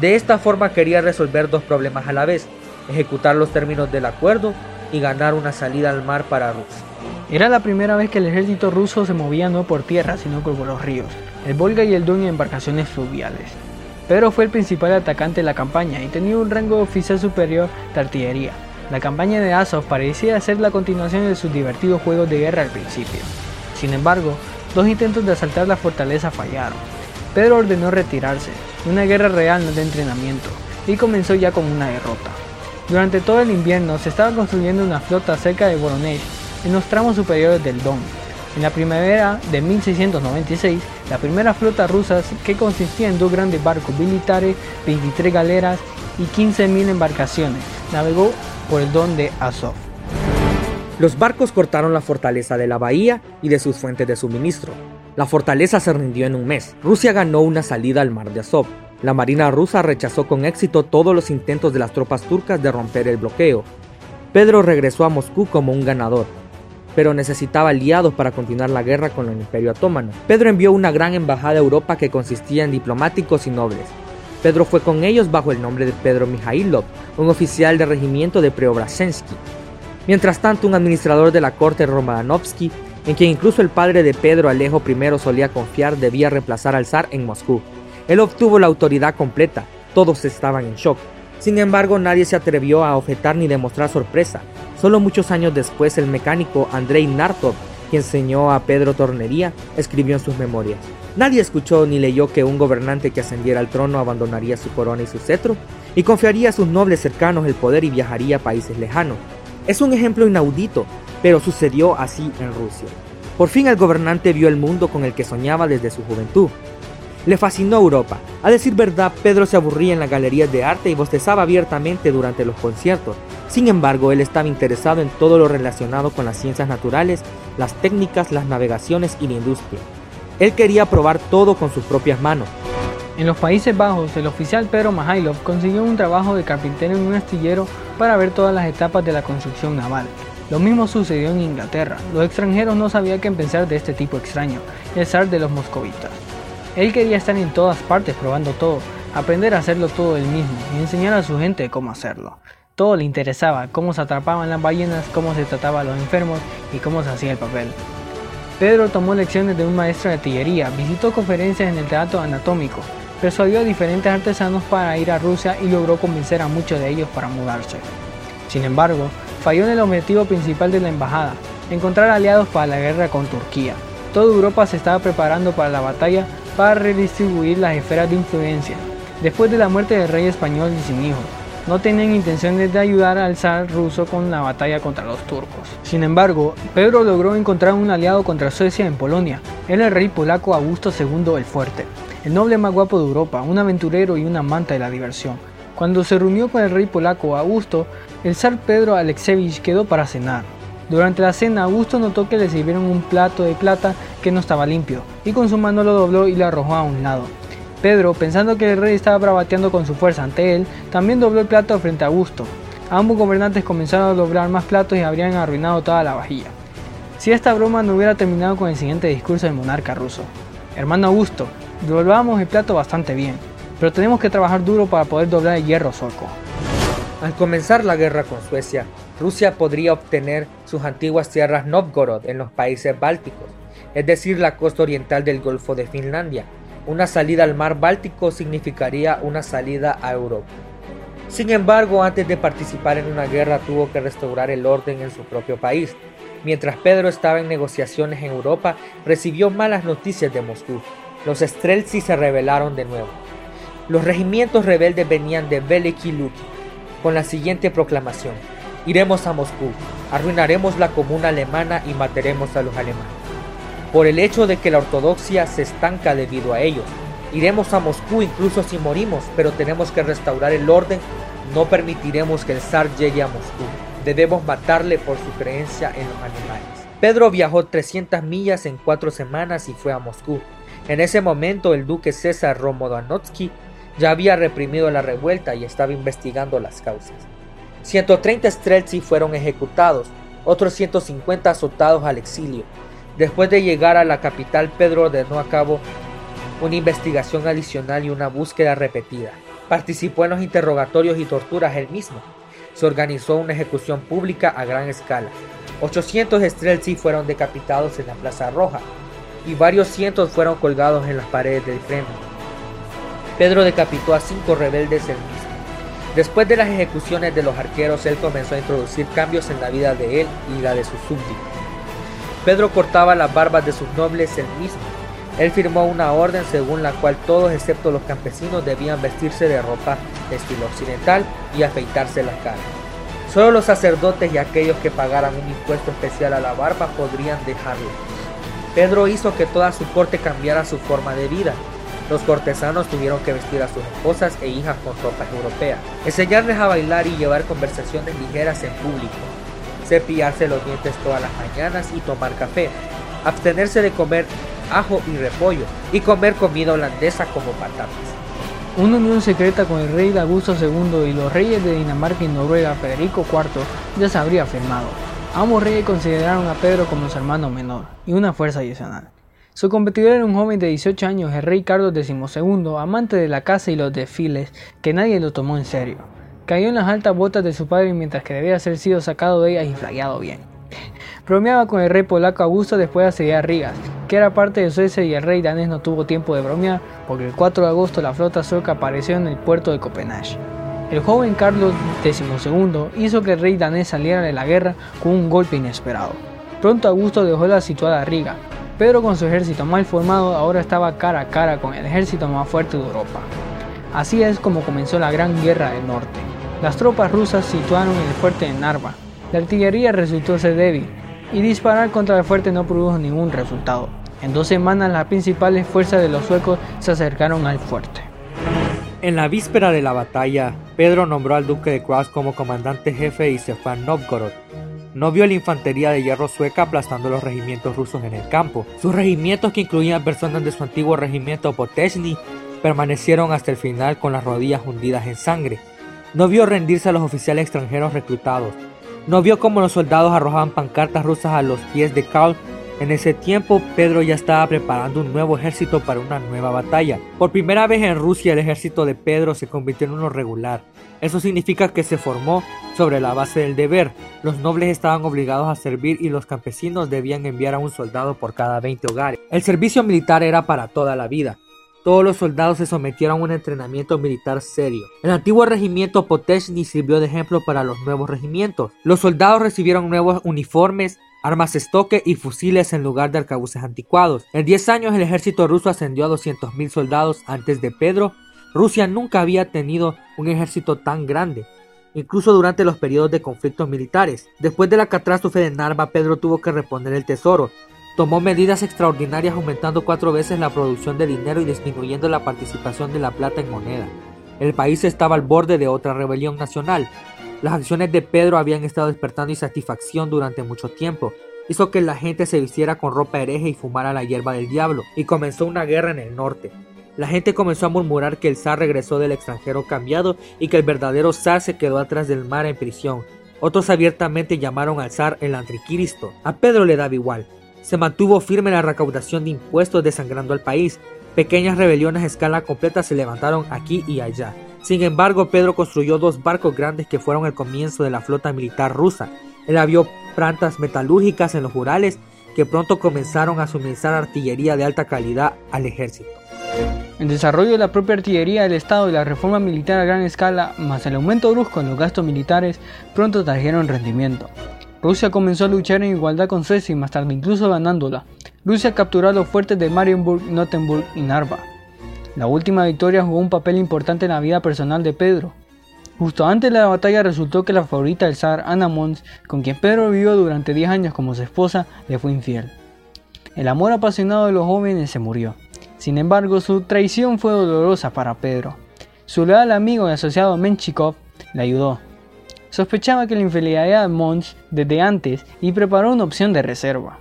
B: De esta forma quería resolver dos problemas a la vez, ejecutar los términos del acuerdo y ganar una salida al mar para Rusia.
C: Era la primera vez que el ejército ruso se movía no por tierra, sino por los ríos, el Volga y el Don en embarcaciones fluviales. Pedro fue el principal atacante de la campaña y tenía un rango oficial superior de artillería. La campaña de Azov parecía ser la continuación de sus divertidos juegos de guerra al principio. Sin embargo, dos intentos de asaltar la fortaleza fallaron. Pedro ordenó retirarse, una guerra real no de entrenamiento, y comenzó ya con una derrota. Durante todo el invierno se estaba construyendo una flota cerca de Voronezh, en los tramos superiores del Don. En la primavera de 1696, la primera flota rusa, que consistía en dos grandes barcos militares, 23 galeras y 15.000 embarcaciones, navegó por el Don de Azov.
B: Los barcos cortaron la fortaleza de la bahía y de sus fuentes de suministro. La fortaleza se rindió en un mes. Rusia ganó una salida al mar de Azov. La marina rusa rechazó con éxito todos los intentos de las tropas turcas de romper el bloqueo. Pedro regresó a Moscú como un ganador, pero necesitaba aliados para continuar la guerra con el Imperio Otomano. Pedro envió una gran embajada a Europa que consistía en diplomáticos y nobles. Pedro fue con ellos bajo el nombre de Pedro Mijailov, un oficial de regimiento de Preobrazhensky. Mientras tanto, un administrador de la corte Romanovsky, en quien incluso el padre de Pedro Alejo I solía confiar, debía reemplazar al zar en Moscú. Él obtuvo la autoridad completa, todos estaban en shock. Sin embargo, nadie se atrevió a objetar ni demostrar sorpresa. Solo muchos años después, el mecánico Andrei Nartov, quien enseñó a Pedro Tornería, escribió en sus memorias. Nadie escuchó ni leyó que un gobernante que ascendiera al trono abandonaría su corona y su cetro, y confiaría a sus nobles cercanos el poder y viajaría a países lejanos. Es un ejemplo inaudito, pero sucedió así en Rusia. Por fin el gobernante vio el mundo con el que soñaba desde su juventud. Le fascinó Europa. A decir verdad, Pedro se aburría en las galerías de arte y bostezaba abiertamente durante los conciertos. Sin embargo, él estaba interesado en todo lo relacionado con las ciencias naturales, las técnicas, las navegaciones y la industria. Él quería probar todo con sus propias manos.
C: En los Países Bajos, el oficial Pedro Mihailov consiguió un trabajo de carpintero en un astillero para ver todas las etapas de la construcción naval. Lo mismo sucedió en Inglaterra. Los extranjeros no sabían qué pensar de este tipo extraño, el zar de los moscovitas. Él quería estar en todas partes probando todo, aprender a hacerlo todo él mismo y enseñar a su gente cómo hacerlo. Todo le interesaba, cómo se atrapaban las ballenas, cómo se trataba a los enfermos y cómo se hacía el papel. Pedro tomó lecciones de un maestro de artillería, visitó conferencias en el teatro anatómico, persuadió a diferentes artesanos para ir a Rusia y logró convencer a muchos de ellos para mudarse. Sin embargo, falló en el objetivo principal de la embajada, encontrar aliados para la guerra con Turquía. Toda Europa se estaba preparando para la batalla para redistribuir las esferas de influencia. Después de la muerte del rey español y sin hijos, no tenían intenciones de ayudar al zar ruso con la batalla contra los turcos. Sin embargo, Pedro logró encontrar un aliado contra Suecia en Polonia, era el rey polaco Augusto II el Fuerte el noble más guapo de Europa, un aventurero y un amante de la diversión. Cuando se reunió con el rey polaco Augusto, el zar Pedro Alexevich quedó para cenar. Durante la cena, Augusto notó que le sirvieron un plato de plata que no estaba limpio, y con su mano lo dobló y lo arrojó a un lado. Pedro, pensando que el rey estaba brabateando con su fuerza ante él, también dobló el plato frente a Augusto. Ambos gobernantes comenzaron a doblar más platos y habrían arruinado toda la vajilla. Si esta broma no hubiera terminado con el siguiente discurso del monarca ruso. Hermano Augusto, Doblamos el plato bastante bien, pero tenemos que trabajar duro para poder doblar el hierro soco.
B: Al comenzar la guerra con Suecia, Rusia podría obtener sus antiguas tierras Novgorod en los países bálticos, es decir, la costa oriental del Golfo de Finlandia. Una salida al mar Báltico significaría una salida a Europa. Sin embargo, antes de participar en una guerra tuvo que restaurar el orden en su propio país. Mientras Pedro estaba en negociaciones en Europa, recibió malas noticias de Moscú. Los Streltsy se rebelaron de nuevo. Los regimientos rebeldes venían de Veliki Luki, con la siguiente proclamación. Iremos a Moscú, arruinaremos la comuna alemana y mataremos a los alemanes. Por el hecho de que la ortodoxia se estanca debido a ellos. Iremos a Moscú incluso si morimos, pero tenemos que restaurar el orden. No permitiremos que el zar llegue a Moscú. Debemos matarle por su creencia en los animales. Pedro viajó 300 millas en cuatro semanas y fue a Moscú. En ese momento el duque César Romodanovsky ya había reprimido la revuelta y estaba investigando las causas. 130 Streltsy fueron ejecutados, otros 150 azotados al exilio. Después de llegar a la capital, Pedro ordenó a cabo una investigación adicional y una búsqueda repetida. Participó en los interrogatorios y torturas él mismo. Se organizó una ejecución pública a gran escala. 800 Streltsy fueron decapitados en la Plaza Roja y varios cientos fueron colgados en las paredes del Kremlin. Pedro decapitó a cinco rebeldes él mismo. Después de las ejecuciones de los arqueros, él comenzó a introducir cambios en la vida de él y la de sus súbditos. Pedro cortaba las barbas de sus nobles él mismo. Él firmó una orden según la cual todos excepto los campesinos debían vestirse de ropa de estilo occidental y afeitarse la cara. Solo los sacerdotes y aquellos que pagaran un impuesto especial a la barba podrían dejarlo. Pedro hizo que toda su corte cambiara su forma de vida los cortesanos tuvieron que vestir a sus esposas e hijas con ropas europeas, enseñarles a bailar y llevar conversaciones ligeras en público, cepillarse los dientes todas las mañanas y tomar café, abstenerse de comer ajo y repollo y comer comida holandesa como patatas.
C: Una unión secreta con el rey Augusto II y los reyes de Dinamarca y Noruega Federico IV ya se habría firmado. Ambos reyes consideraron a Pedro como su hermano menor y una fuerza adicional. Su competidor era un joven de 18 años, el rey Carlos XII, amante de la caza y los desfiles, que nadie lo tomó en serio. Cayó en las altas botas de su padre mientras que debía ser sido sacado de ellas y flagueado bien. Bromeaba con el rey polaco Augusto después de asediar Rigas, que era parte de Suecia y el rey danés no tuvo tiempo de bromear porque el 4 de agosto la flota sueca apareció en el puerto de Copenhague. El joven Carlos XII hizo que el rey danés saliera de la guerra con un golpe inesperado. Pronto Augusto dejó la situada Riga, Pedro con su ejército mal formado ahora estaba cara a cara con el ejército más fuerte de Europa. Así es como comenzó la Gran Guerra del Norte. Las tropas rusas situaron el fuerte de Narva. La artillería resultó ser débil y disparar contra el fuerte no produjo ningún resultado. En dos semanas las principales fuerzas de los suecos se acercaron al fuerte.
B: En la víspera de la batalla, Pedro nombró al duque de Cross como comandante jefe y se fue a Novgorod, no vio la infantería de hierro sueca aplastando los regimientos rusos en el campo. Sus regimientos, que incluían personas de su antiguo regimiento Potesny, permanecieron hasta el final con las rodillas hundidas en sangre. No vio rendirse a los oficiales extranjeros reclutados. No vio cómo los soldados arrojaban pancartas rusas a los pies de Karl. En ese tiempo, Pedro ya estaba preparando un nuevo ejército para una nueva batalla. Por primera vez en Rusia, el ejército de Pedro se convirtió en uno regular. Eso significa que se formó sobre la base del deber. Los nobles estaban obligados a servir y los campesinos debían enviar a un soldado por cada 20 hogares. El servicio militar era para toda la vida. Todos los soldados se sometieron a un entrenamiento militar serio. El antiguo regimiento Potechny sirvió de ejemplo para los nuevos regimientos. Los soldados recibieron nuevos uniformes, armas estoque y fusiles en lugar de arcabuces anticuados. En 10 años el ejército ruso ascendió a 200.000 soldados antes de Pedro. Rusia nunca había tenido un ejército tan grande incluso durante los periodos de conflictos militares. Después de la catástrofe de Narva, Pedro tuvo que reponer el tesoro. Tomó medidas extraordinarias aumentando cuatro veces la producción de dinero y disminuyendo la participación de la plata en moneda. El país estaba al borde de otra rebelión nacional. Las acciones de Pedro habían estado despertando insatisfacción durante mucho tiempo. Hizo que la gente se vistiera con ropa hereje y fumara la hierba del diablo, y comenzó una guerra en el norte. La gente comenzó a murmurar que el zar regresó del extranjero cambiado y que el verdadero zar se quedó atrás del mar en prisión. Otros abiertamente llamaron al zar el anticristo. A Pedro le daba igual. Se mantuvo firme la recaudación de impuestos desangrando al país. Pequeñas rebeliones a escala completa se levantaron aquí y allá. Sin embargo, Pedro construyó dos barcos grandes que fueron el comienzo de la flota militar rusa. Él avió plantas metalúrgicas en los Urales que pronto comenzaron a suministrar artillería de alta calidad al ejército.
C: El desarrollo de la propia artillería del Estado y la reforma militar a gran escala, más el aumento brusco en los gastos militares, pronto trajeron rendimiento. Rusia comenzó a luchar en igualdad con Suecia y más tarde incluso ganándola. Rusia capturó los fuertes de Marienburg, Nottenburg y Narva. La última victoria jugó un papel importante en la vida personal de Pedro. Justo antes de la batalla resultó que la favorita del zar, Ana Mons, con quien Pedro vivió durante 10 años como su esposa, le fue infiel. El amor apasionado de los jóvenes se murió. Sin embargo, su traición fue dolorosa para Pedro. Su leal amigo y asociado Menchikov le ayudó. Sospechaba que la infidelidad de Mons desde antes y preparó una opción de reserva.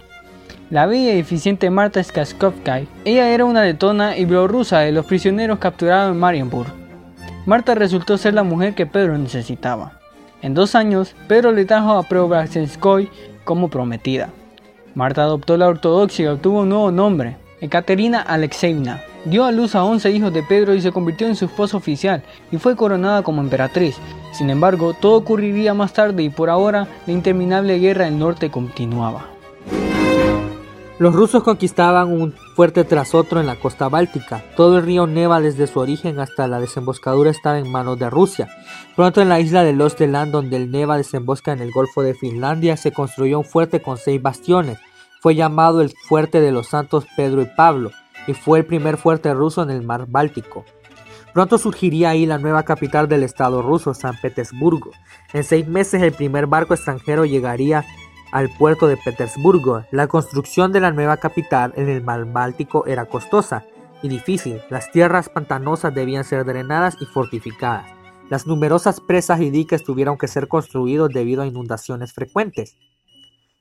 C: La bella y eficiente Marta Skaskovskaya, ella era una letona y bielorrusa de los prisioneros capturados en Marienburg. Marta resultó ser la mujer que Pedro necesitaba. En dos años, Pedro le trajo a Preobrazhenskoy como prometida. Marta adoptó la ortodoxia y obtuvo un nuevo nombre, Ekaterina Alexeevna dio a luz a 11 hijos de Pedro y se convirtió en su esposa oficial y fue coronada como emperatriz. Sin embargo, todo ocurriría más tarde y por ahora la interminable guerra del norte continuaba.
B: Los rusos conquistaban un fuerte tras otro en la costa báltica. Todo el río Neva desde su origen hasta la desemboscadura estaba en manos de Rusia. Pronto en la isla de Losteland, donde el Neva desemboca en el Golfo de Finlandia, se construyó un fuerte con seis bastiones. Fue llamado el Fuerte de los Santos Pedro y Pablo y fue el primer fuerte ruso en el mar Báltico. Pronto surgiría ahí la nueva capital del Estado ruso, San Petersburgo. En seis meses el primer barco extranjero llegaría al puerto de Petersburgo. La construcción de la nueva capital en el mar Báltico era costosa y difícil. Las tierras pantanosas debían ser drenadas y fortificadas. Las numerosas presas y diques tuvieron que ser construidos debido a inundaciones frecuentes.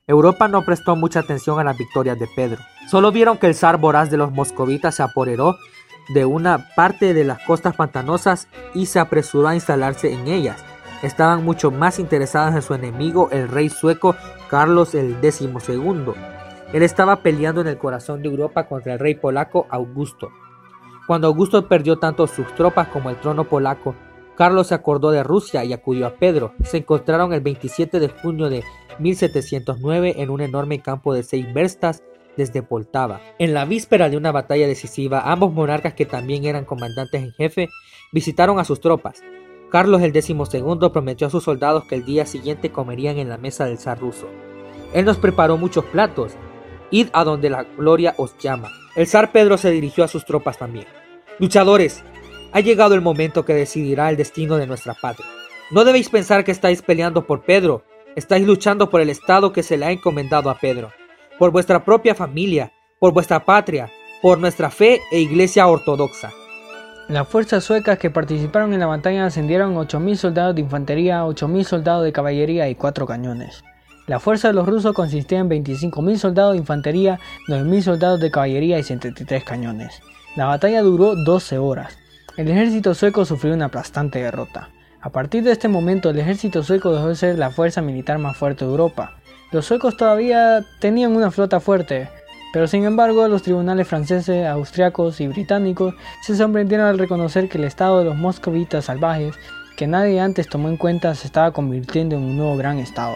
B: Europa no prestó mucha atención a las victorias de Pedro. Solo vieron que el zar voraz de los moscovitas se apoderó de una parte de las costas pantanosas y se apresuró a instalarse en ellas. Estaban mucho más interesadas en su enemigo, el rey sueco Carlos el XII. Él estaba peleando en el corazón de Europa contra el rey polaco Augusto. Cuando Augusto perdió tanto sus tropas como el trono polaco, Carlos se acordó de Rusia y acudió a Pedro. Se encontraron el 27 de junio de 1709 en un enorme campo de seis verstas desde Poltava. En la víspera de una batalla decisiva, ambos monarcas que también eran comandantes en jefe visitaron a sus tropas. Carlos el XII prometió a sus soldados que el día siguiente comerían en la mesa del zar ruso. Él nos preparó muchos platos. Id a donde la gloria os llama. El zar Pedro se dirigió a sus tropas también. Luchadores, ha llegado el momento que decidirá el destino de nuestra patria. No debéis pensar que estáis peleando por Pedro, Estáis luchando por el Estado que se le ha encomendado a Pedro, por vuestra propia familia, por vuestra patria, por nuestra fe e iglesia ortodoxa.
C: Las fuerzas suecas que participaron en la batalla ascendieron 8.000 soldados de infantería, 8.000 soldados de caballería y 4 cañones. La fuerza de los rusos consistía en 25.000 soldados de infantería, 9.000 soldados de caballería y 73 cañones. La batalla duró 12 horas. El ejército sueco sufrió una aplastante derrota. A partir de este momento el ejército sueco dejó de ser la fuerza militar más fuerte de Europa. Los suecos todavía tenían una flota fuerte, pero sin embargo los tribunales franceses, austriacos y británicos se sorprendieron al reconocer que el estado de los moscovitas salvajes, que nadie antes tomó en cuenta, se estaba convirtiendo en un nuevo gran estado.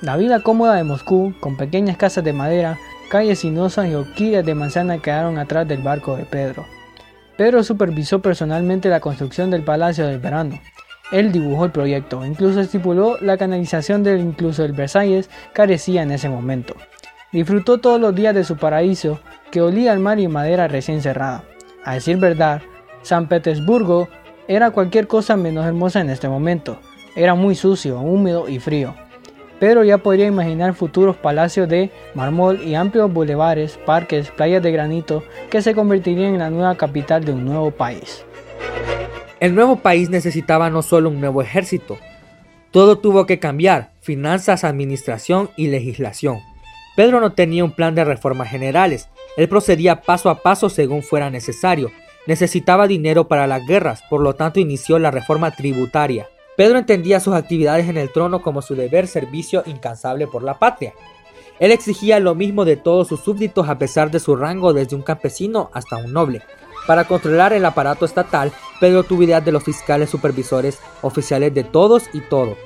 C: La vida cómoda de Moscú, con pequeñas casas de madera, calles sinuosas y orquídeas de manzana quedaron atrás del barco de Pedro. Pedro supervisó personalmente la construcción del Palacio del Verano, él dibujó el proyecto, incluso estipuló la canalización del incluso del Versalles carecía en ese momento. Disfrutó todos los días de su paraíso, que olía al mar y madera recién cerrada. A decir verdad, San Petersburgo era cualquier cosa menos hermosa en este momento. Era muy sucio, húmedo y frío. Pero ya podría imaginar futuros palacios de mármol y amplios bulevares, parques, playas de granito que se convertirían en la nueva capital de un nuevo país.
B: El nuevo país necesitaba no solo un nuevo ejército, todo tuvo que cambiar, finanzas, administración y legislación. Pedro no tenía un plan de reformas generales, él procedía paso a paso según fuera necesario. Necesitaba dinero para las guerras, por lo tanto inició la reforma tributaria. Pedro entendía sus actividades en el trono como su deber servicio incansable por la patria. Él exigía lo mismo de todos sus súbditos a pesar de su rango desde un campesino hasta un noble. Para controlar el aparato estatal, Pedro tuvo ideas de los fiscales supervisores oficiales de todos y todo.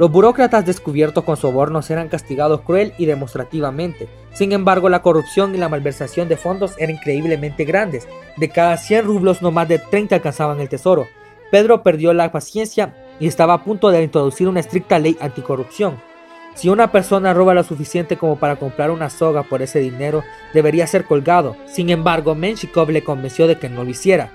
B: Los burócratas descubiertos con sobornos eran castigados cruel y demostrativamente. Sin embargo, la corrupción y la malversación de fondos eran increíblemente grandes. De cada 100 rublos, no más de 30 alcanzaban el tesoro. Pedro perdió la paciencia y estaba a punto de introducir una estricta ley anticorrupción. Si una persona roba lo suficiente como para comprar una soga por ese dinero, debería ser colgado. Sin embargo, Menshikov le convenció de que no lo hiciera.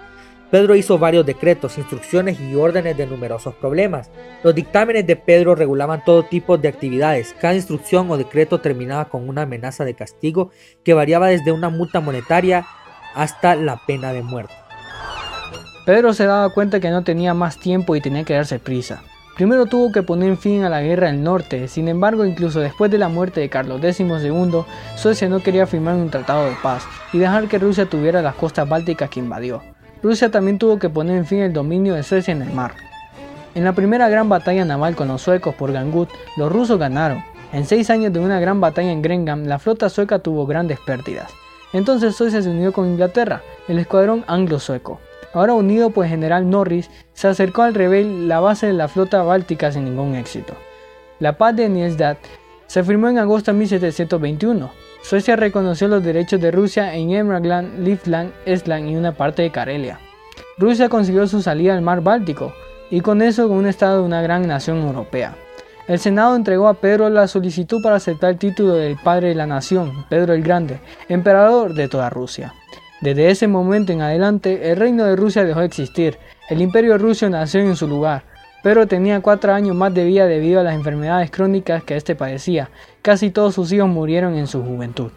B: Pedro hizo varios decretos, instrucciones y órdenes de numerosos problemas. Los dictámenes de Pedro regulaban todo tipo de actividades. Cada instrucción o decreto terminaba con una amenaza de castigo que variaba desde una multa monetaria hasta la pena de muerte.
C: Pedro se daba cuenta que no tenía más tiempo y tenía que darse prisa. Primero tuvo que poner fin a la guerra del norte, sin embargo incluso después de la muerte de Carlos XII, Suecia no quería firmar un tratado de paz y dejar que Rusia tuviera las costas bálticas que invadió. Rusia también tuvo que poner en fin el dominio de Suecia en el mar. En la primera gran batalla naval con los suecos por Gangut, los rusos ganaron. En seis años de una gran batalla en Grengam, la flota sueca tuvo grandes pérdidas. Entonces Suecia se unió con Inglaterra, el escuadrón anglo-sueco. Ahora unido por el general Norris, se acercó al rebel la base de la flota báltica sin ningún éxito. La paz de Niesdad se firmó en agosto de 1721. Suecia reconoció los derechos de Rusia en Emragland, Livland, Estland y una parte de Karelia. Rusia consiguió su salida al mar Báltico y con eso un estado de una gran nación europea. El Senado entregó a Pedro la solicitud para aceptar el título del padre de la nación, Pedro el Grande, emperador de toda Rusia. Desde ese momento en adelante, el reino de Rusia dejó de existir. El imperio ruso nació en su lugar. Pedro tenía cuatro años más de vida debido a las enfermedades crónicas que éste padecía. Casi todos sus hijos murieron en su juventud.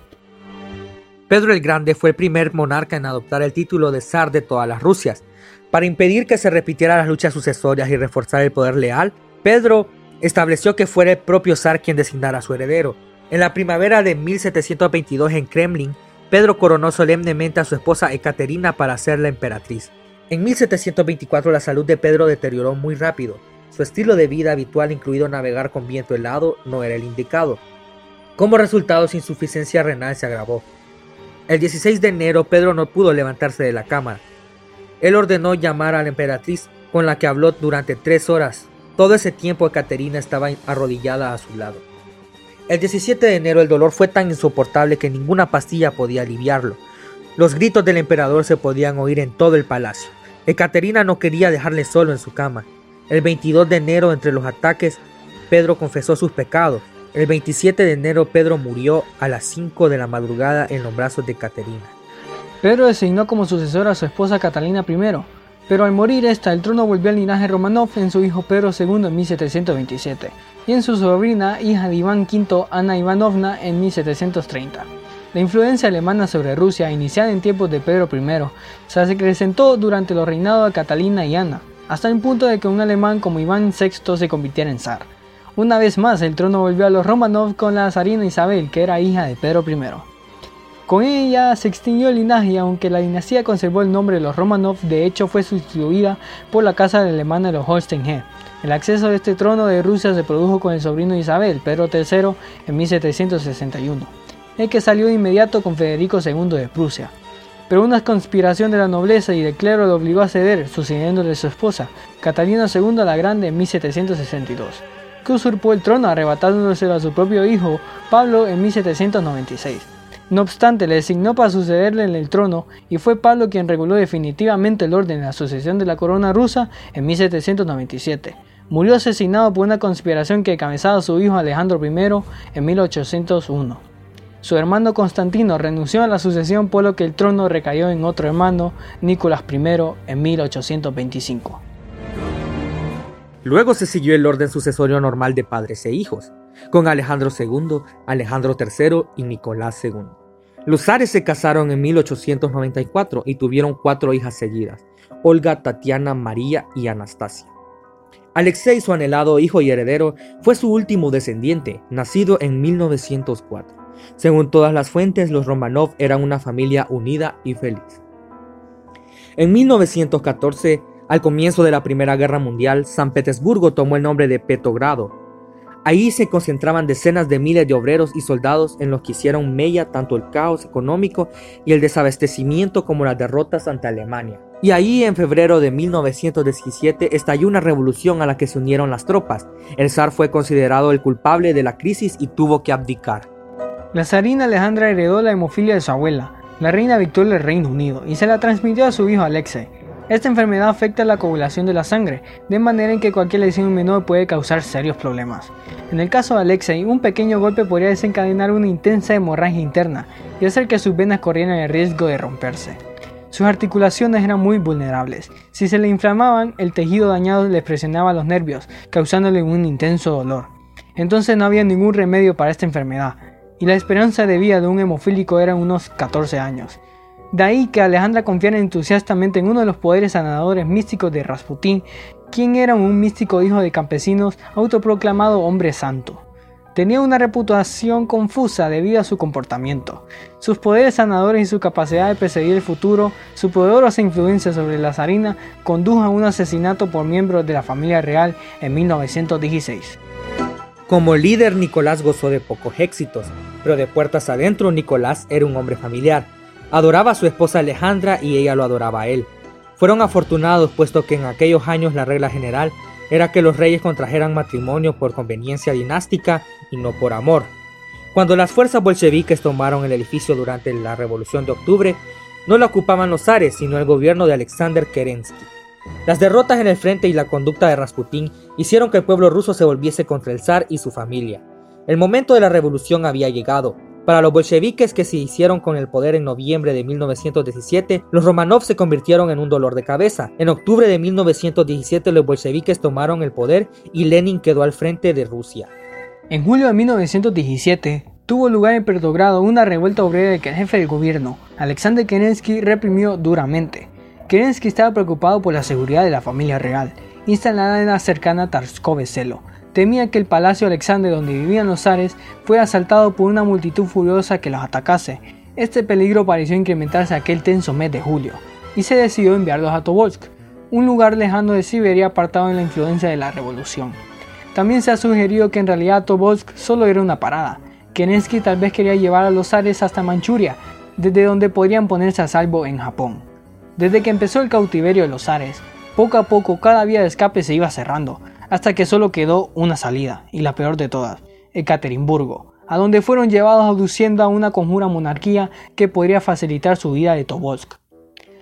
B: Pedro el Grande fue el primer monarca en adoptar el título de zar de todas las Rusias. Para impedir que se repitieran las luchas sucesorias y reforzar el poder leal, Pedro estableció que fuera el propio zar quien designara a su heredero. En la primavera de 1722 en Kremlin, Pedro coronó solemnemente a su esposa Ekaterina para ser la emperatriz. En 1724 la salud de Pedro deterioró muy rápido. Su estilo de vida habitual, incluido navegar con viento helado, no era el indicado. Como resultado, su insuficiencia renal se agravó. El 16 de enero, Pedro no pudo levantarse de la cama. Él ordenó llamar a la emperatriz, con la que habló durante tres horas. Todo ese tiempo, Caterina estaba arrodillada a su lado. El 17 de enero, el dolor fue tan insoportable que ninguna pastilla podía aliviarlo. Los gritos del emperador se podían oír en todo el palacio. Ekaterina no quería dejarle solo en su cama. El 22 de enero, entre los ataques, Pedro confesó sus pecados. El 27 de enero, Pedro murió a las 5 de la madrugada en los brazos de Caterina.
C: Pedro designó como sucesora a su esposa Catalina I, pero al morir esta, el trono volvió al linaje Romanov en su hijo Pedro II en 1727 y en su sobrina, hija de Iván V, Ana Ivanovna, en 1730. La influencia alemana sobre Rusia, iniciada en tiempos de Pedro I, se acrecentó durante los reinados de Catalina y Ana, hasta el punto de que un alemán como Iván VI se convirtiera en zar. Una vez más, el trono volvió a los Romanov con la zarina Isabel, que era hija de Pedro I. Con ella se extinguió el linaje y aunque la dinastía conservó el nombre de los Romanov, de hecho fue sustituida por la casa alemana de los Holstein. El acceso a este trono de Rusia se produjo con el sobrino de Isabel, Pedro III, en 1761 el que salió de inmediato con Federico II de Prusia. Pero una conspiración de la nobleza y del clero lo obligó a ceder, sucediéndole su esposa, Catalina II la Grande en 1762, que usurpó el trono arrebatándoselo a su propio hijo, Pablo, en 1796. No obstante, le designó para sucederle en el trono y fue Pablo quien reguló definitivamente el orden de la sucesión de la corona rusa en 1797. Murió asesinado por una conspiración que encabezaba su hijo Alejandro I en 1801. Su hermano Constantino renunció a la sucesión por lo que el trono recayó en otro hermano, Nicolás I, en 1825.
B: Luego se siguió el orden sucesorio normal de padres e hijos, con Alejandro II, Alejandro III y Nicolás II. Los zares se casaron en 1894 y tuvieron cuatro hijas seguidas, Olga, Tatiana, María y Anastasia. Alexei, su anhelado hijo y heredero, fue su último descendiente, nacido en 1904. Según todas las fuentes, los Romanov eran una familia unida y feliz. En 1914, al comienzo de la Primera Guerra Mundial, San Petersburgo tomó el nombre de Petrogrado. Ahí se concentraban decenas de miles de obreros y soldados en los que hicieron mella tanto el caos económico y el desabastecimiento como las derrotas ante Alemania. Y ahí en febrero de 1917 estalló una revolución a la que se unieron las tropas. El zar fue considerado el culpable de la crisis y tuvo que abdicar.
C: La zarina Alejandra heredó la hemofilia de su abuela, la reina Victoria del Reino Unido, y se la transmitió a su hijo Alexei. Esta enfermedad afecta la coagulación de la sangre, de manera en que cualquier lesión menor puede causar serios problemas. En el caso de Alexei, un pequeño golpe podría desencadenar una intensa hemorragia interna y hacer que sus venas corrieran el riesgo de romperse. Sus articulaciones eran muy vulnerables. Si se le inflamaban, el tejido dañado le presionaba los nervios, causándole un intenso dolor. Entonces no había ningún remedio para esta enfermedad, y la esperanza de vida de un hemofílico era unos 14 años. De ahí que Alejandra confiara entusiastamente en uno de los poderes sanadores místicos de Rasputín, quien era un místico hijo de campesinos autoproclamado hombre santo. Tenía una reputación confusa debido a su comportamiento. Sus poderes sanadores y su capacidad de perseguir el futuro, su poderosa influencia sobre la zarina, condujo a un asesinato por miembros de la familia real en 1916.
B: Como líder, Nicolás gozó de pocos éxitos, pero de puertas adentro, Nicolás era un hombre familiar. Adoraba a su esposa Alejandra y ella lo adoraba a él. Fueron afortunados puesto que en aquellos años la regla general era que los reyes contrajeran matrimonio por conveniencia dinástica y no por amor. Cuando las fuerzas bolcheviques tomaron el edificio durante la Revolución de Octubre, no la ocupaban los zares, sino el gobierno de Alexander Kerensky. Las derrotas en el frente y la conducta de Rasputín hicieron que el pueblo ruso se volviese contra el zar y su familia. El momento de la revolución había llegado. Para los bolcheviques que se hicieron con el poder en noviembre de 1917, los Romanov se convirtieron en un dolor de cabeza. En octubre de 1917 los bolcheviques tomaron el poder y Lenin quedó al frente de Rusia.
C: En julio de 1917 tuvo lugar en Petrogrado una revuelta obrera que el jefe del gobierno, Alexander Kerensky, reprimió duramente. Kerensky estaba preocupado por la seguridad de la familia real, instalada en la cercana Tarskove Selo. Temía que el palacio Alexander donde vivían los zares fuera asaltado por una multitud furiosa que los atacase. Este peligro pareció incrementarse aquel tenso mes de julio, y se decidió enviarlos a Tobolsk, un lugar lejano de Siberia apartado en la influencia de la revolución. También se ha sugerido que en realidad Tobolsk solo era una parada. Kerensky tal vez quería llevar a los zares hasta Manchuria, desde donde podrían ponerse a salvo en Japón. Desde que empezó el cautiverio de los zares, poco a poco cada vía de escape se iba cerrando, hasta que solo quedó una salida, y la peor de todas, Ekaterimburgo, a donde fueron llevados aduciendo a una conjura monarquía que podría facilitar su vida de Tobolsk.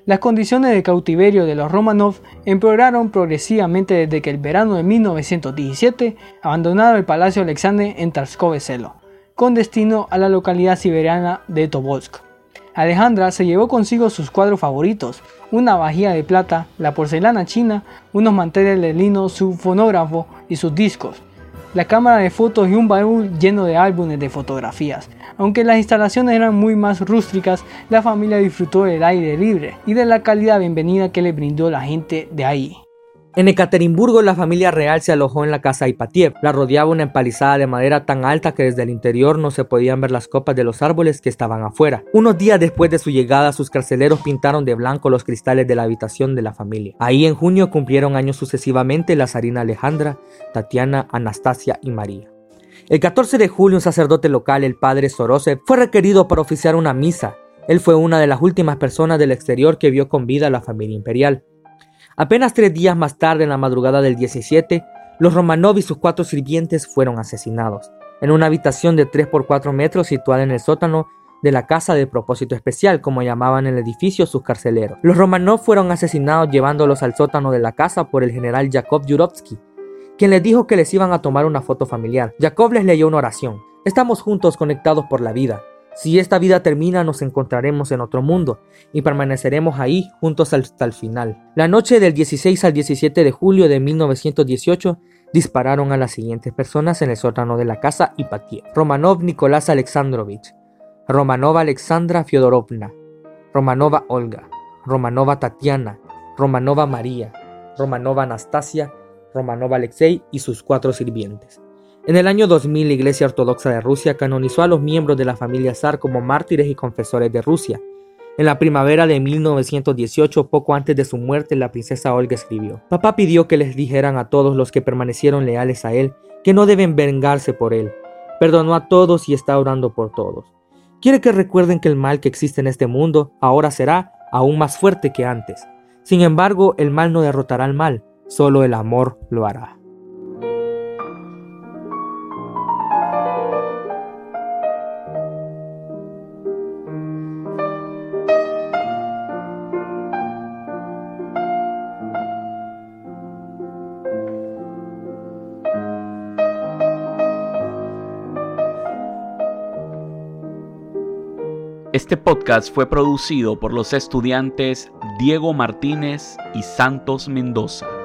C: Las condiciones de cautiverio de los Romanov empeoraron progresivamente desde que el verano de 1917 abandonaron el Palacio Alexander en Tarskove Selo, con destino a la localidad siberiana de Tobolsk. Alejandra se llevó consigo sus cuadros favoritos, una vajilla de plata, la porcelana china, unos manteles de lino, su fonógrafo y sus discos, la cámara de fotos y un baúl lleno de álbumes de fotografías. Aunque las instalaciones eran muy más rústicas, la familia disfrutó del aire libre y de la calidad bienvenida que le brindó la gente de ahí.
B: En Ekaterimburgo la familia real se alojó en la casa Ipatiev. La rodeaba una empalizada de madera tan alta que desde el interior no se podían ver las copas de los árboles que estaban afuera. Unos días después de su llegada, sus carceleros pintaron de blanco los cristales de la habitación de la familia. Ahí en junio cumplieron años sucesivamente la zarina Alejandra, Tatiana, Anastasia y María. El 14 de julio un sacerdote local, el padre Sorosev, fue requerido para oficiar una misa. Él fue una de las últimas personas del exterior que vio con vida a la familia imperial. Apenas tres días más tarde, en la madrugada del 17, los Romanov y sus cuatro sirvientes fueron asesinados, en una habitación de 3 por 4 metros situada en el sótano de la casa de propósito especial, como llamaban el edificio sus carceleros. Los Romanov fueron asesinados llevándolos al sótano de la casa por el general Yakov Yurovsky, quien les dijo que les iban a tomar una foto familiar. Yakov les leyó una oración. Estamos juntos conectados por la vida. Si esta vida termina, nos encontraremos en otro mundo y permaneceremos ahí juntos hasta el final. La noche del 16 al 17 de julio de 1918 dispararon a las siguientes personas en el sótano de la casa Ipatiev. Romanov Nicolás Alexandrovich, Romanova Alexandra Fyodorovna, Romanova Olga, Romanova Tatiana, Romanova María, Romanova Anastasia, Romanova Alexei y sus cuatro sirvientes. En el año 2000, la Iglesia Ortodoxa de Rusia canonizó a los miembros de la familia zar como mártires y confesores de Rusia. En la primavera de 1918, poco antes de su muerte, la princesa Olga escribió, Papá pidió que les dijeran a todos los que permanecieron leales a él que no deben vengarse por él. Perdonó a todos y está orando por todos. Quiere que recuerden que el mal que existe en este mundo ahora será aún más fuerte que antes. Sin embargo, el mal no derrotará al mal, solo el amor lo hará.
A: Este podcast fue producido por los estudiantes Diego Martínez y Santos Mendoza.